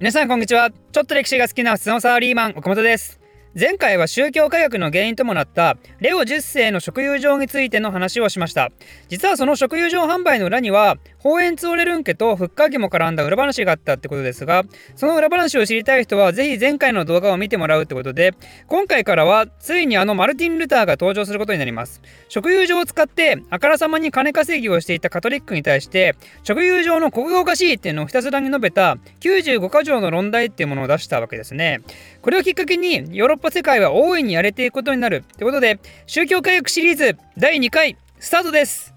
皆さんこんにちは。ちょっと歴史が好きな普通のサラリーマン岡本です。前回は宗教改革の原因ともなったレオ10世の食友情についての話をしました。実はその食友情販売の裏にはホエンツオレルン家とフッカー家も絡んだ裏話があったってことですがその裏話を知りたい人はぜひ前回の動画を見てもらうってことで今回からはついにあのマルティン・ルターが登場することになります。食友情を使ってあからさまに金稼ぎをしていたカトリックに対して食友情のここがおかしいっていうのをひたすらに述べた95箇条の論題っていうものを出したわけですね。これをきっかけにヨーロッパ世界は大いに荒れていくことになるってことで宗教改革シリーズ第2回スタートです。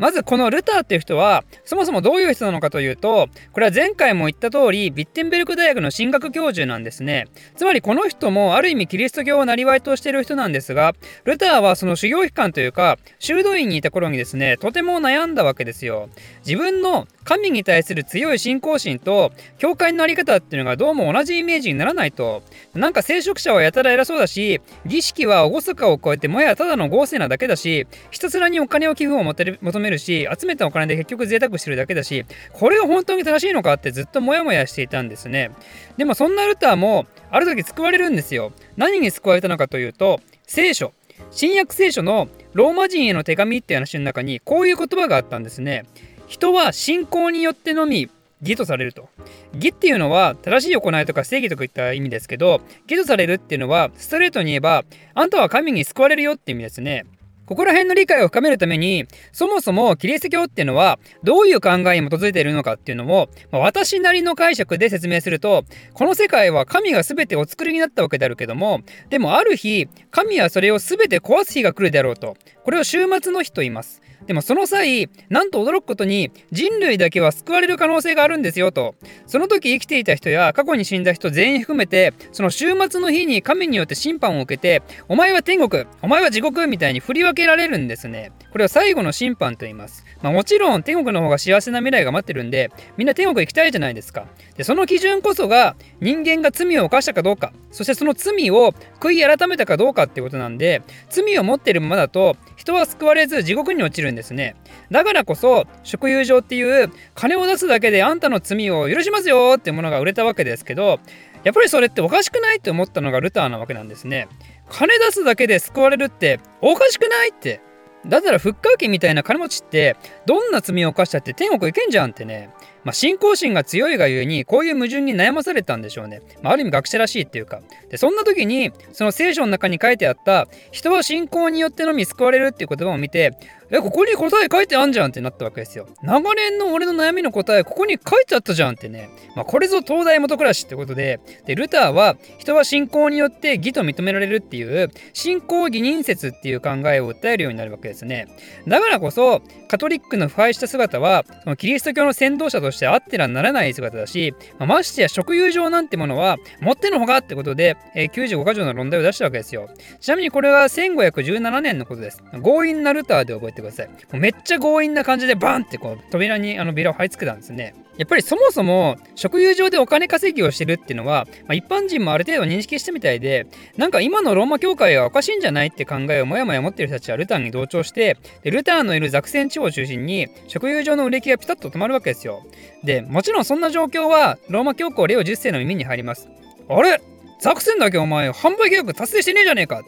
まずこのルターっていう人はそもそもどういう人なのかというとこれは前回も言った通りビッテンベルク大学の神学教授なんですね。つまりこの人もある意味キリスト教を生りとしている人なんですがルターはその修行期間というか修道院にいた頃にですねとても悩んだわけですよ。自分の神に対する強い信仰心と教会の在り方っていうのがどうも同じイメージにならないと。なんか聖職者はやたら偉そうだし儀式は厳かを超えてもやただの豪勢なだけだしひたすらにお金を寄付を求めるし集めたお金で結局贅沢してるだけだしこれが本当に正しいのかってずっとモヤモヤしていたんですねでもそんなルターもある時救われるんですよ何に救われたのかというと聖書新約聖書のローマ人への手紙っていう話の中にこういう言葉があったんですね人は信仰によってのみ義とされると。義っていうのは正しい行いとか正義とかいった意味ですけど義とされるっていうのはストレートに言えばあんたは神に救われるよって意味ですね。ここら辺の理解を深めるために、そもそもキリスト教っていうのはどういう考えに基づいているのかっていうのを、私なりの解釈で説明すると、この世界は神が全てお作りになったわけであるけども、でもある日、神はそれを全て壊す日が来るであろうと。これを終末の日と言います。でもその際、なんと驚くことに人類だけは救われる可能性があるんですよと。その時生きていた人や過去に死んだ人全員含めて、その終末の日に神によって審判を受けて、お前は天国、お前は地獄みたいに振り分けけられるんですね。これを最後の審判と言います。まあ、もちろん天国の方が幸せな未来が待ってるんで、みんな天国行きたいじゃないですか。で、その基準こそが人間が罪を犯したかどうか、そしてその罪を悔い改めたかどうかってことなんで、罪を持ってるままだと人は救われず地獄に落ちるんですね。だからこそ、食友情っていう金を出すだけであんたの罪を許しますよってものが売れたわけですけど、やっぱりそれっておかしくないって思ったのがルターなわけなんですね。金出すだけで救われるっておかしくないってだったらフッカー家みたいな金持ちってどんな罪を犯したって天国行けんじゃんってねまあ、信仰心が強いがゆえにこういう矛盾に悩まされたんでしょうね。まあ、ある意味学者らしいっていうか。でそんな時にその聖書の中に書いてあった人は信仰によってのみ救われるっていう言葉を見てえここに答え書いてあんじゃんってなったわけですよ。長年の俺の悩みの答えここに書いてあったじゃんってね。まあ、これぞ東大元暮らしってことででルターは人は信仰によって義と認められるっていう信仰義人説っていう考えを訴えるようになるわけですね。だからこそカトリックの腐敗した姿はそのキリスト教の先導者としてあってらならない姿だし、まあ、ましてや食友情なんてものは持ってのほかってことで、えー、95箇条の論題を出したわけですよ。ちなみにこれは1517年のことです。強引なルターで覚えてください。めっちゃ強引な感じでバンってこう扉にあのビラを貼り付けたんですね。やっぱりそもそも食友情でお金稼ぎをしてるっていうのは、まあ、一般人もある程度認識したみたいでなんか今のローマ教会はおかしいんじゃないって考えをもやもや持ってる人たちはルターに同調してでルターのいるザクセン地方を中心に食友情の売れ行きがピタッと止まるわけですよ。でもちろんそんな状況はローマ教皇レオ10世の耳に入ります。あれ？ザクセンだけお前販売契約達成してねえじゃねえか。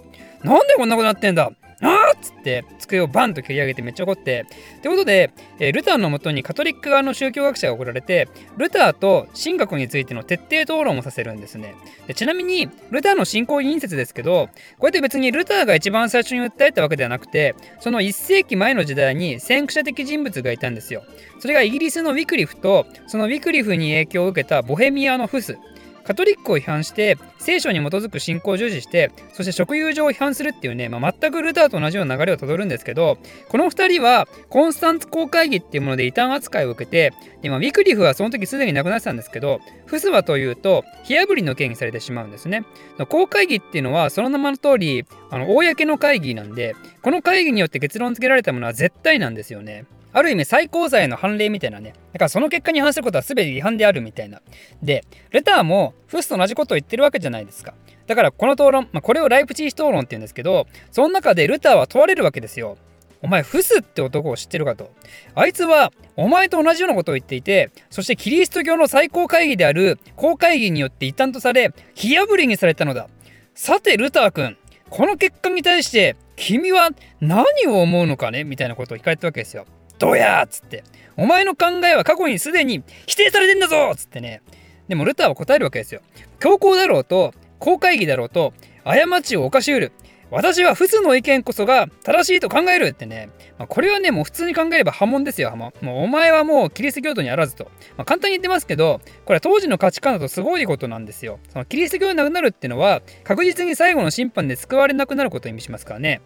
なんでこんなことなってんだ？あっつって机をバンと蹴り上げてめっちゃ怒って。ってことで、えー、ルターのもとにカトリック側の宗教学者が送られて、ルターと神学についての徹底討論をさせるんですね。でちなみに、ルターの信仰委員説ですけど、こうやって別にルターが一番最初に訴えたわけではなくて、その1世紀前の時代に先駆者的人物がいたんですよ。それがイギリスのウィクリフと、そのウィクリフに影響を受けたボヘミアのフス。カトリックを批判して聖書に基づく信仰を重視してそして食友情を批判するっていうね、まあ、全くルターと同じような流れをたどるんですけどこの2人はコンスタンツ公会議っていうもので異端扱いを受けてで、まあ、ウィクリフはその時すでに亡くなってたんですけどフスはというと火あぶりの刑にされてしまうんですね。公会議っていうのはその名前の通りあの公の会議なんでこの会議によって結論付けられたものは絶対なんですよね。ある意味最高裁の判例みたいなね。だからその結果に反することは全て違反であるみたいな。で、レターもフスと同じことを言ってるわけじゃないですか。だからこの討論、まあ、これをライプチー討論って言うんですけど、その中でルターは問われるわけですよ。お前フスって男を知ってるかと。あいつはお前と同じようなことを言っていて、そしてキリスト教の最高会議である公会議によって一旦とされ、火破りにされたのだ。さて、ルター君、この結果に対して君は何を思うのかね？みたいなことを聞かれたわけですよ。どうやっつって。お前の考えは過去にすでに否定されてんだぞっつってね。でもルターは答えるわけですよ。強行だろうと、公会議だろうと、過ちを犯しうる。私はフスの意見こそが正しいと考えるってね、まあ、これはね、もう普通に考えれば破門ですよ、破門。もうお前はもうキリスト教徒にあらずと。まあ、簡単に言ってますけど、これは当時の価値観だとすごいことなんですよ。そのキリスト教になくなるっていうのは、確実に最後の審判で救われなくなることを意味しますからね。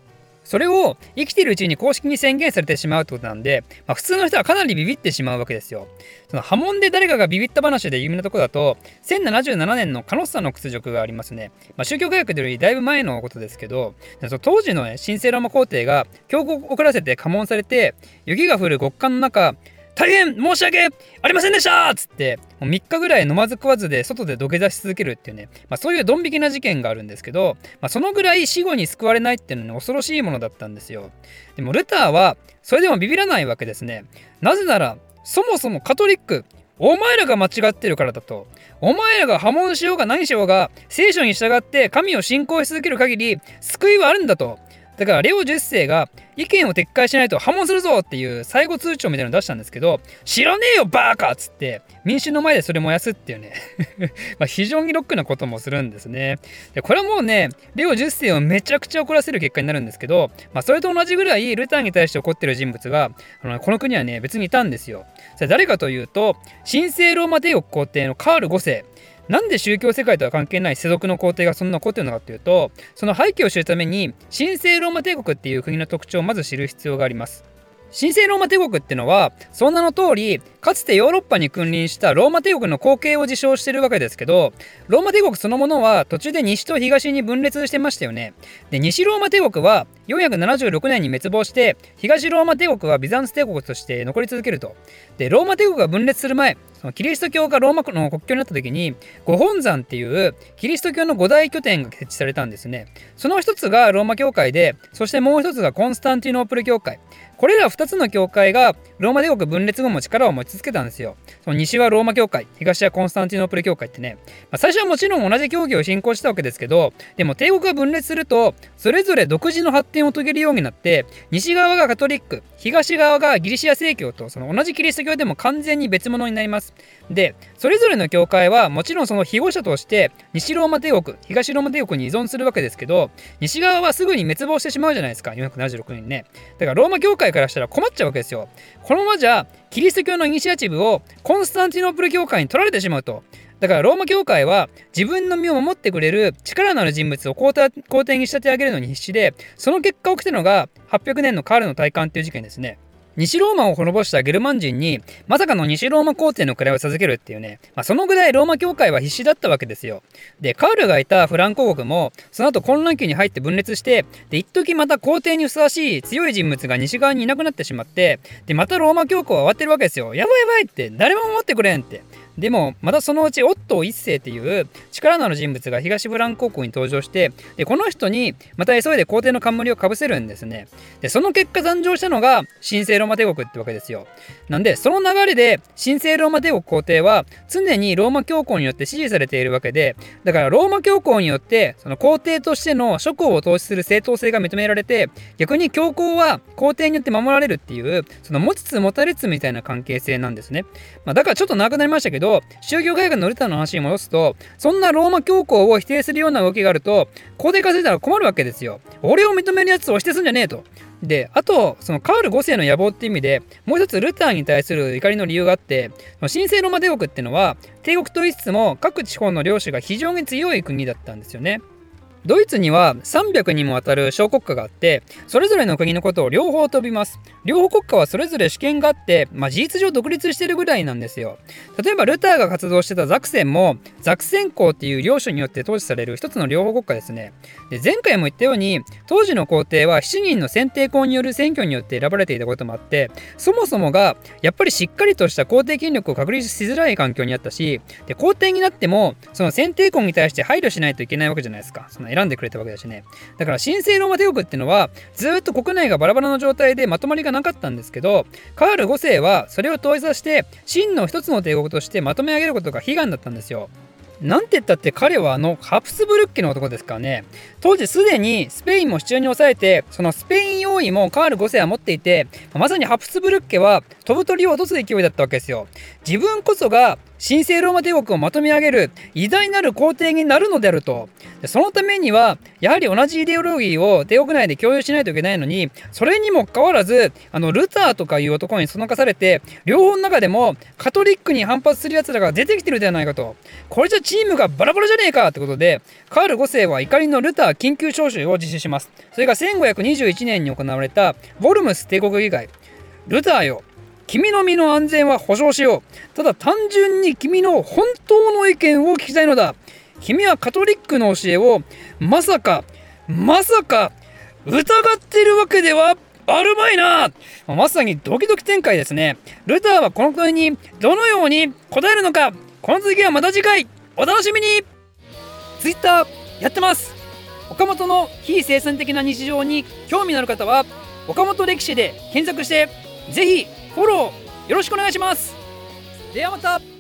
それを生きているうちに公式に宣言されてしまうってことなんで、まあ、普通の人はかなりビビってしまうわけですよ。その波紋で誰かがビビった話で有名なところだと、1077年のカノッサの屈辱がありますね。まあ、宗教改革よりだいぶ前のことですけど、当時の、ね、神聖ローマ皇帝が教皇を遅らせて家紋されて、雪が降る極寒の中、大変申し訳ありませんでしたっつってもう3日ぐらい飲まず食わずで外で土下座し続けるっていうね、まあ、そういうドン引きな事件があるんですけど、まあ、そのぐらい死後に救われないっていうのは、ね、恐ろしいものだったんですよでもルターはそれでもビビらないわけですねなぜならそもそもカトリックお前らが間違ってるからだと。お前らが破門しようが何しようが、聖書に従って神を信仰し続ける限り、救いはあるんだと。だからレオ10世が意見を撤回しないと破門するぞっていう最後通帳みたいなの出したんですけど知らねえよバーカっつって民衆の前でそれ燃やすっていうね。非常にロックなこともするんですね。でこれはもうねレオ10世をめちゃくちゃ怒らせる結果になるんですけど、まあ、それと同じぐらいルターに対して怒ってる人物がのこの国はね別にいたんですよ。それ誰かというと神聖ローマ帝国皇帝のカール5世。なんで宗教世界とは関係ない世俗の皇帝がそんな怒ってるのかっていうとその背景を知るために神聖ローマ帝国っていう国の特徴をまず知る必要があります。神聖ローマ帝国ってのはその名の通りかつてヨーロッパに君臨したローマ帝国の後継を自称してるわけですけどローマ帝国そのものは途中で西と東に分裂してましたよねで西ローマ帝国は476年に滅亡して東ローマ帝国はビザンツ帝国として残り続けるとでローマ帝国が分裂する前そのキリスト教がローマの国境になった時に五本山っていうキリスト教の五大拠点が設置されたんですね。その一つがローマ教会でそしてもう一つがコンスタンティノープル教会。これら2つの教会がローマ帝国分裂後も力を持ち続けたんですよ。その西はローマ教会、東はコンスタンティノープル教会ってね、まあ、最初はもちろん同じ教義を信仰したわけですけど、でも帝国が分裂すると、それぞれ独自の発展を遂げるようになって、西側がカトリック、東側がギリシア正教と、その同じキリスト教でも完全に別物になります。で、それぞれの教会はもちろんその庇護者として、西ローマ帝国、東ローマ帝国に依存するわけですけど、西側はすぐに滅亡してしまうじゃないですか、476年ね。だからローマ教会からしたら困っちゃうわけですよ。このままじゃキリスト教のイニシアチブをコンスタンティノープル教会に取られてしまうと。だからローマ教会は自分の身を守ってくれる力のある人物を皇帝に仕立て上げるのに必死でその結果起きたのが800年のカールの体感っていう事件ですね。西ローマを滅ぼしたゲルマン人にまさかの西ローマ皇帝の位を授けるっていうね、まあ、そのぐらいローマ教会は必死だったわけですよ。で、カウルがいたフランコ国もその後混乱期に入って分裂して、で、一時また皇帝にふさわしい強い人物が西側にいなくなってしまって、で、またローマ教皇は終わってるわけですよ。やばいやばいって、誰も守ってくれんって。でもまたそのうちオットー一世っていう力のある人物が東ブラン高校に登場してでこの人にまた急いで皇帝の冠をかぶせるんですね。でその結果誕生したのが神聖ローマ帝国ってわけですよ。なんでその流れで神聖ローマ帝国皇帝は常にローマ教皇によって支持されているわけでだからローマ教皇によってその皇帝としての諸侯を統治する正当性が認められて逆に教皇は皇帝によって守られるっていうその持ちつ持たれつみたいな関係性なんですね、まあ、だからちょっと長くなりましたけどど、宗教改革のルターの話に戻すと、そんなローマ教皇を否定するような動きがあると、皇帝化されたら困るわけですよ。俺を認めるやつを否定すんじゃねえと。で、あと、そのカール5世の野望って意味で、もう一つルターに対する怒りの理由があって、神聖ローマ帝国っていうのは、帝国と言いつつも各地方の領主が非常に強い国だったんですよね。ドイツには300にもわたる小国家があってそれぞれの国のことを両方飛びます。両方国家はそれぞれ主権があって、まあ、事実上独立してるぐらいなんですよ。例えばルターが活動してたザクセンもザクセン公っていう領主によって統治される一つの両方国家ですね。で前回も言ったように当時の皇帝は7人の選定公による選挙によって選ばれていたこともあってそもそもがやっぱりしっかりとした皇帝権力を確立しづらい環境にあったしで皇帝になってもその選定公に対して配慮しないといけないわけじゃないですか。その選んでくれたわけだしね。だから神聖ローマ帝国っていうのはずっと国内がバラバラの状態でまとまりがなかったんですけどカール5世はそれを統一させて真の一つの帝国としてまとめ上げることが悲願だったんですよ。なんて言ったって彼はあのハプスブルッケの男ですからね。当時すでにスペインも手中に抑えてそのスペイン用意もカール5世は持っていてまさにハプスブルッケは飛ぶ鳥を落とす勢いだったわけですよ。自分こそが神聖ローマ帝国をまとめ上げる偉大なる皇帝になるのであると。そのためにはやはり同じイデオロギーを帝国内で共有しないといけないのにそれにもかかわらずあのルターとかいう男にそのかされて両方の中でもカトリックに反発する奴らが出てきてるではないかとこれじゃチームがバラバラじゃねえかってことでカール5世は怒りのルター緊急招集を実施しますそれが1521年に行われたボルムス帝国議会ルターよ君の身の安全は保証しよう。ただ単純に君の本当の意見を聞きたいのだ。君はカトリックの教えをまさか、まさか疑ってるわけではあるまいな。まさにドキドキ展開ですね。ルターはこの問いにどのように答えるのか。この続きはまた次回。お楽しみに。Twitter やってます。岡本の非生産的な日常に興味のある方は岡本歴史で検索してぜひフォローよろしくお願いします。ではまた。